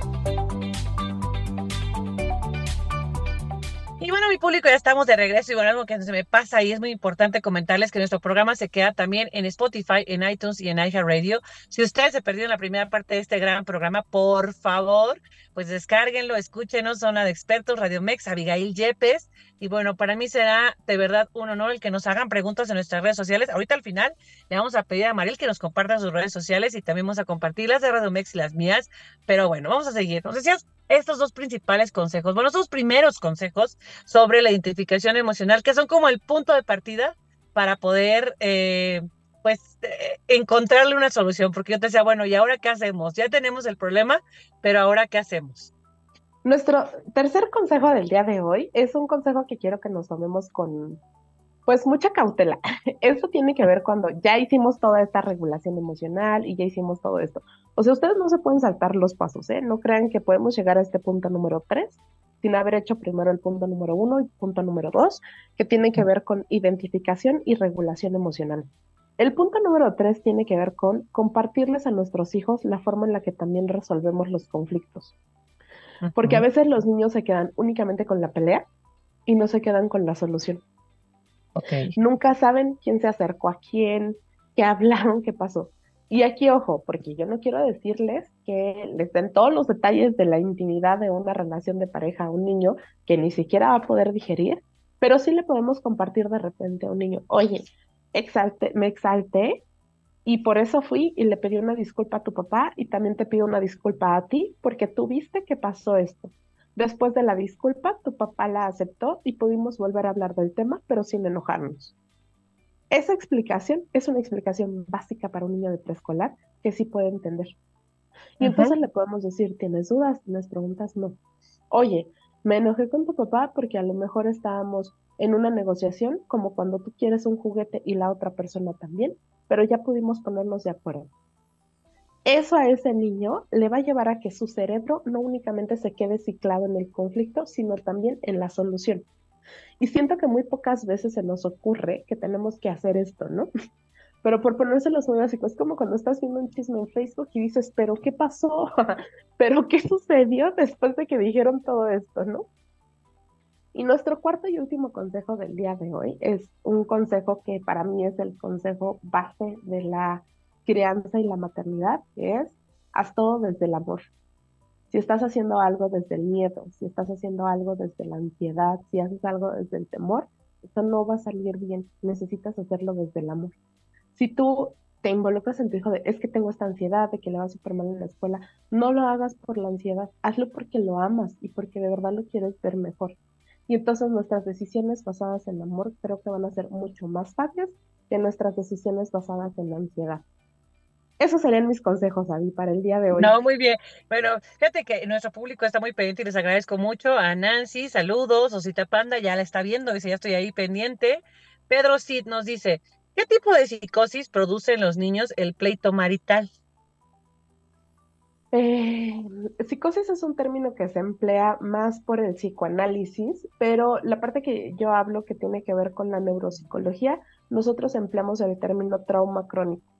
Y bueno, mi público, ya estamos de regreso y bueno, algo que se me pasa y es muy importante comentarles que nuestro programa se queda también en Spotify, en iTunes y en iHeartRadio. Si ustedes se perdieron la primera parte de este gran programa, por favor, pues descárguenlo, escúchenos, Zona de Expertos, Radio Mex, Abigail Yepes. Y bueno, para mí será de verdad un honor el que nos hagan preguntas en nuestras redes sociales. Ahorita al final le vamos a pedir a Mariel que nos comparta sus redes sociales y también vamos a compartir las de Radio Mex y las mías. Pero bueno, vamos a seguir. Nos estos dos principales consejos, bueno, estos primeros consejos sobre la identificación emocional, que son como el punto de partida para poder, eh, pues, eh, encontrarle una solución, porque yo te decía, bueno, ¿y ahora qué hacemos? Ya tenemos el problema, pero ahora qué hacemos? Nuestro tercer consejo del día de hoy es un consejo que quiero que nos tomemos con, pues mucha cautela. [laughs] Eso tiene que ver cuando ya hicimos toda esta regulación emocional y ya hicimos todo esto. O sea, ustedes no se pueden saltar los pasos, ¿eh? No crean que podemos llegar a este punto número tres sin haber hecho primero el punto número uno y punto número dos, que tiene que ver con identificación y regulación emocional. El punto número tres tiene que ver con compartirles a nuestros hijos la forma en la que también resolvemos los conflictos. Porque a veces los niños se quedan únicamente con la pelea y no se quedan con la solución. Nunca saben quién se acercó a quién, qué hablaron, qué pasó. Y aquí, ojo, porque yo no quiero decirles que les den todos los detalles de la intimidad de una relación de pareja a un niño que ni siquiera va a poder digerir, pero sí le podemos compartir de repente a un niño, oye, me exalté y por eso fui y le pedí una disculpa a tu papá y también te pido una disculpa a ti porque tú viste que pasó esto. Después de la disculpa, tu papá la aceptó y pudimos volver a hablar del tema, pero sin enojarnos. Esa explicación es una explicación básica para un niño de preescolar que sí puede entender. Y entonces le podemos decir, ¿tienes dudas? ¿Tienes preguntas? No. Oye, me enojé con tu papá porque a lo mejor estábamos en una negociación como cuando tú quieres un juguete y la otra persona también, pero ya pudimos ponernos de acuerdo eso a ese niño le va a llevar a que su cerebro no únicamente se quede ciclado en el conflicto, sino también en la solución. Y siento que muy pocas veces se nos ocurre que tenemos que hacer esto, ¿no? [laughs] Pero por ponerse los muy básicos, es como cuando estás viendo un chisme en Facebook y dices, pero ¿qué pasó? [laughs] ¿Pero qué sucedió después de que dijeron todo esto, no? Y nuestro cuarto y último consejo del día de hoy es un consejo que para mí es el consejo base de la crianza y la maternidad, que es haz todo desde el amor. Si estás haciendo algo desde el miedo, si estás haciendo algo desde la ansiedad, si haces algo desde el temor, eso no va a salir bien. Necesitas hacerlo desde el amor. Si tú te involucras en tu hijo de es que tengo esta ansiedad, de que le va súper mal en la escuela, no lo hagas por la ansiedad, hazlo porque lo amas y porque de verdad lo quieres ver mejor. Y entonces nuestras decisiones basadas en amor creo que van a ser mucho más fáciles que nuestras decisiones basadas en la ansiedad. Esos serían mis consejos, Abby, para el día de hoy. No, muy bien. Bueno, fíjate que nuestro público está muy pendiente y les agradezco mucho. A Nancy, saludos. Osita Panda ya la está viendo, dice, ya estoy ahí pendiente. Pedro Cid nos dice, ¿qué tipo de psicosis produce en los niños el pleito marital? Eh, psicosis es un término que se emplea más por el psicoanálisis, pero la parte que yo hablo que tiene que ver con la neuropsicología, nosotros empleamos el término trauma crónico.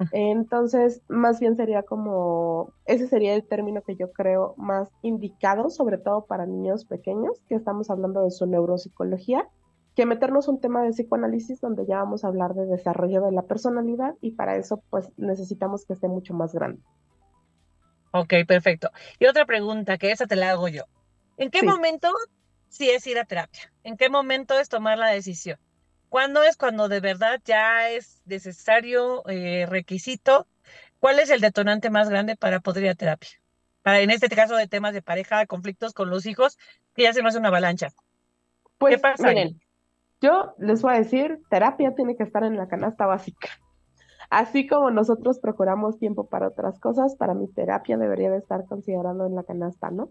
[laughs] Entonces, más bien sería como, ese sería el término que yo creo más indicado, sobre todo para niños pequeños, que estamos hablando de su neuropsicología, que meternos un tema de psicoanálisis donde ya vamos a hablar de desarrollo de la personalidad y para eso pues necesitamos que esté mucho más grande. Ok, perfecto. Y otra pregunta, que esa te la hago yo. ¿En qué momento sí es ir a terapia? ¿En qué momento es tomar la decisión? ¿Cuándo es cuando de verdad ya es necesario, eh, requisito? ¿Cuál es el detonante más grande para poder ir a terapia? Para, en este caso de temas de pareja, conflictos con los hijos, que ya se nos hace una avalancha. Pues, ¿Qué pasa? Miren, yo les voy a decir, terapia tiene que estar en la canasta básica. Así como nosotros procuramos tiempo para otras cosas, para mi terapia debería de estar considerando en la canasta, ¿no?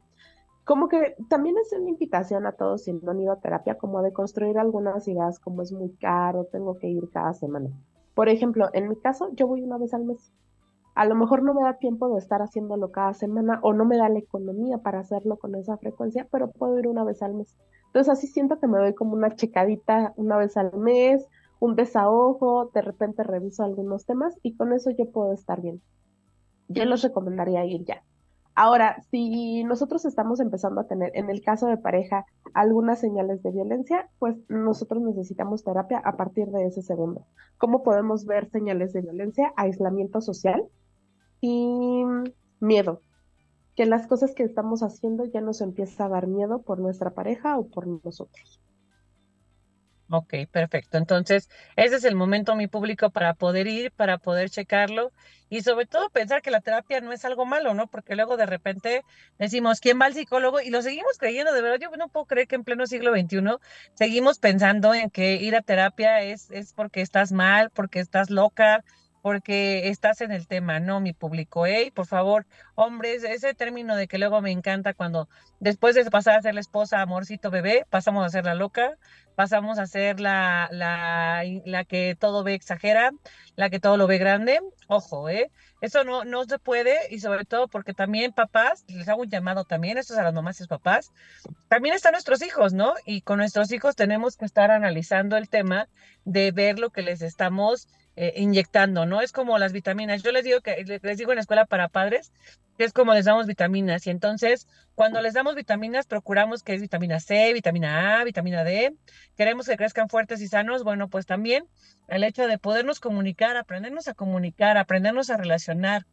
Como que también es una invitación a todos si no han ido a terapia, como de construir algunas ideas, como es muy caro, tengo que ir cada semana. Por ejemplo, en mi caso, yo voy una vez al mes. A lo mejor no me da tiempo de estar haciéndolo cada semana o no me da la economía para hacerlo con esa frecuencia, pero puedo ir una vez al mes. Entonces así siento que me doy como una checadita una vez al mes, un desahogo, de repente reviso algunos temas y con eso yo puedo estar bien. Yo les recomendaría ir ya. Ahora, si nosotros estamos empezando a tener, en el caso de pareja, algunas señales de violencia, pues nosotros necesitamos terapia a partir de ese segundo. ¿Cómo podemos ver señales de violencia? Aislamiento social y miedo. Que las cosas que estamos haciendo ya nos empieza a dar miedo por nuestra pareja o por nosotros. Ok, perfecto. Entonces, ese es el momento, mi público, para poder ir, para poder checarlo y sobre todo pensar que la terapia no es algo malo, ¿no? Porque luego de repente decimos, ¿quién va al psicólogo? Y lo seguimos creyendo, de verdad, yo no puedo creer que en pleno siglo XXI seguimos pensando en que ir a terapia es, es porque estás mal, porque estás loca, porque estás en el tema, ¿no? Mi público, ¿eh? Por favor, hombres, ese término de que luego me encanta cuando después de pasar a ser la esposa, amorcito, bebé, pasamos a ser la loca, pasamos a ser la, la, la que todo ve exagera, la que todo lo ve grande. Ojo, ¿eh? Eso no, no se puede y sobre todo porque también papás, les hago un llamado también, esto es a las mamás y papás, también están nuestros hijos, ¿no? Y con nuestros hijos tenemos que estar analizando el tema de ver lo que les estamos eh, inyectando, ¿no? Es como las vitaminas. Yo les digo que les digo en la escuela para padres que es como les damos vitaminas y entonces cuando les damos vitaminas procuramos que es vitamina C, vitamina A, vitamina D. Queremos que crezcan fuertes y sanos. Bueno, pues también el hecho de podernos comunicar, aprendernos a comunicar, aprendernos a relacionar,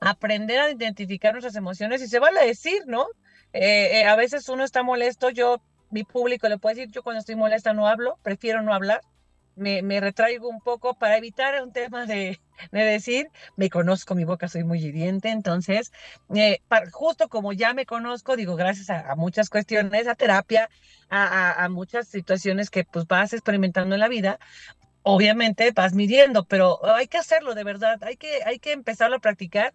aprender a identificar nuestras emociones y se vale decir, ¿no? Eh, eh, a veces uno está molesto, yo, mi público le puede decir, yo cuando estoy molesta no hablo, prefiero no hablar me, me, retraigo un poco para evitar un tema de, de, decir, me conozco, mi boca soy muy hiriente, entonces, eh, justo como ya me conozco, digo, gracias a, muchas cuestiones, a terapia, a, a, muchas situaciones que pues vas experimentando en la vida, obviamente vas midiendo, pero hay que hacerlo de verdad, hay que, hay que empezarlo a practicar.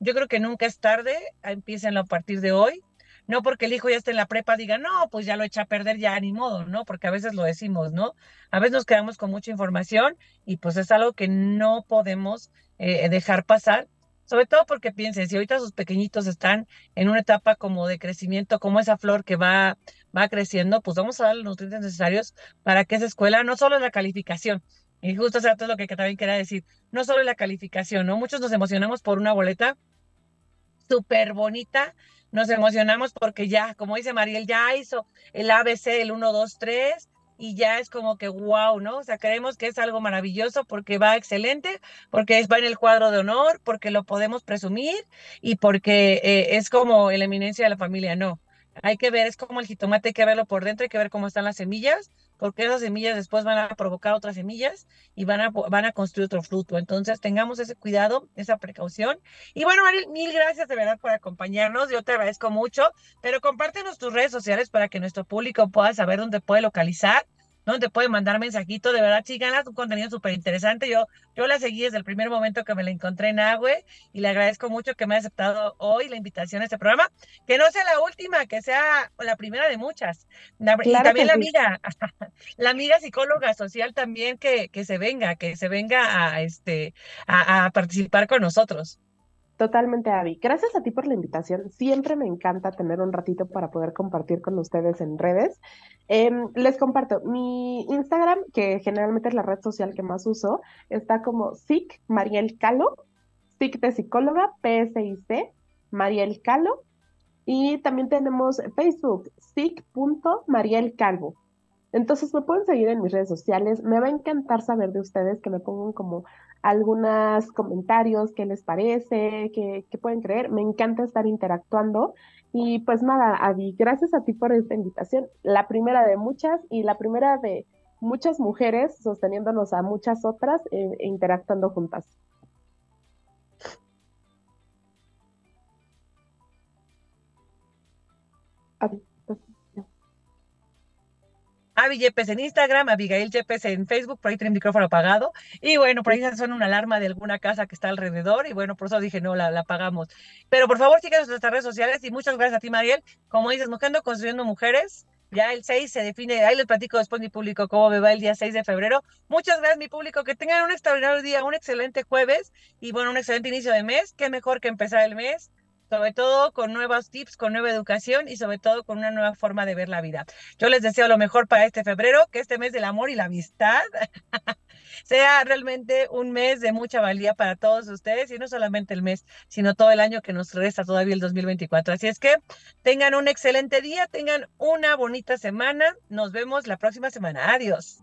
Yo creo que nunca es tarde, empiecen a partir de hoy, no porque el hijo ya esté en la prepa diga, no, pues ya lo echa a perder, ya ni modo, ¿no? Porque a veces lo decimos, ¿no? A veces nos quedamos con mucha información y pues es algo que no podemos eh, dejar pasar, sobre todo porque piensen, si ahorita sus pequeñitos están en una etapa como de crecimiento, como esa flor que va, va creciendo, pues vamos a dar los nutrientes necesarios para que esa escuela no solo la calificación, y justo eso es lo que, también quería decir, no solo la calificación, ¿no? Muchos nos emocionamos por una boleta súper bonita, nos emocionamos porque ya, como dice Mariel, ya hizo el ABC, el 1, 2, 3, y ya es como que wow, ¿no? O sea, creemos que es algo maravilloso porque va excelente, porque va en el cuadro de honor, porque lo podemos presumir y porque eh, es como la eminencia de la familia, no. Hay que ver, es como el jitomate, hay que verlo por dentro, hay que ver cómo están las semillas, porque esas semillas después van a provocar otras semillas y van a, van a construir otro fruto. Entonces, tengamos ese cuidado, esa precaución. Y bueno, Mariel, mil gracias de verdad por acompañarnos. Yo te agradezco mucho, pero compártenos tus redes sociales para que nuestro público pueda saber dónde puede localizar ¿no? Te puede mandar mensajito, de verdad, síganla, un contenido súper interesante. Yo, yo la seguí desde el primer momento que me la encontré en Agüe y le agradezco mucho que me haya aceptado hoy la invitación a este programa. Que no sea la última, que sea la primera de muchas. y también la amiga, [laughs] la amiga psicóloga social también que, que se venga, que se venga a, este, a, a participar con nosotros. Totalmente, Avi. Gracias a ti por la invitación. Siempre me encanta tener un ratito para poder compartir con ustedes en redes. Em, les comparto mi Instagram, que generalmente es la red social que más uso, está como SIC Mariel Calo, SIC de psicóloga, PSIC, Mariel Calo. Y también tenemos Facebook, SIC.Mariel Calvo. Entonces me pueden seguir en mis redes sociales. Me va a encantar saber de ustedes que me pongan como algunos comentarios, qué les parece, qué, pueden creer. Me encanta estar interactuando. Y pues nada, Adi, gracias a ti por esta invitación. La primera de muchas y la primera de muchas mujeres sosteniéndonos a muchas otras e, e interactuando juntas. Adi. Avi Yepes en Instagram, Abigail Yepes en Facebook, por ahí tiene el micrófono apagado. Y bueno, por ahí suena una alarma de alguna casa que está alrededor. Y bueno, por eso dije, no, la, apagamos. Pero por favor, síganos en nuestras redes sociales. Y muchas gracias a ti, Mariel. Como dices, Mujeres Construyendo Mujeres. Ya el 6 se define, ahí les platico después mi público cómo me va el día 6 de febrero. Muchas gracias mi público, que tengan un extraordinario día, un excelente jueves y bueno, un excelente inicio de mes. Qué mejor que empezar el mes sobre todo con nuevos tips, con nueva educación y sobre todo con una nueva forma de ver la vida. Yo les deseo lo mejor para este febrero, que este mes del amor y la amistad [laughs] sea realmente un mes de mucha valía para todos ustedes y no solamente el mes, sino todo el año que nos resta todavía el 2024. Así es que tengan un excelente día, tengan una bonita semana. Nos vemos la próxima semana. Adiós.